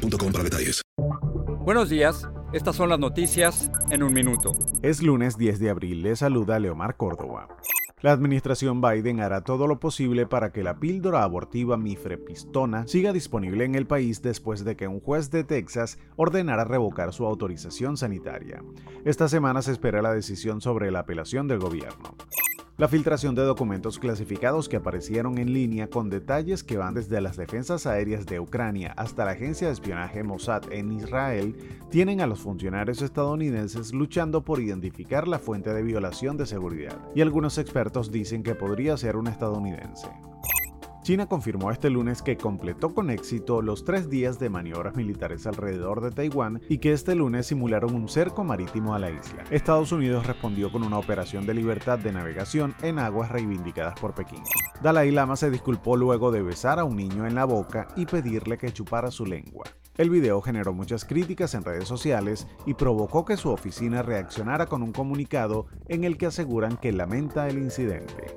boostmobile para detalles. Buenos días, estas son las noticias en un minuto. Es lunes 10 de abril, le saluda Leomar Córdoba. La administración Biden hará todo lo posible para que la píldora abortiva mifrepistona siga disponible en el país después de que un juez de Texas ordenara revocar su autorización sanitaria. Esta semana se espera la decisión sobre la apelación del gobierno. La filtración de documentos clasificados que aparecieron en línea con detalles que van desde las defensas aéreas de Ucrania hasta la agencia de espionaje Mossad en Israel tienen a los funcionarios estadounidenses luchando por identificar la fuente de violación de seguridad, y algunos expertos dicen que podría ser un estadounidense. China confirmó este lunes que completó con éxito los tres días de maniobras militares alrededor de Taiwán y que este lunes simularon un cerco marítimo a la isla. Estados Unidos respondió con una operación de libertad de navegación en aguas reivindicadas por Pekín. Dalai Lama se disculpó luego de besar a un niño en la boca y pedirle que chupara su lengua. El video generó muchas críticas en redes sociales y provocó que su oficina reaccionara con un comunicado en el que aseguran que lamenta el incidente.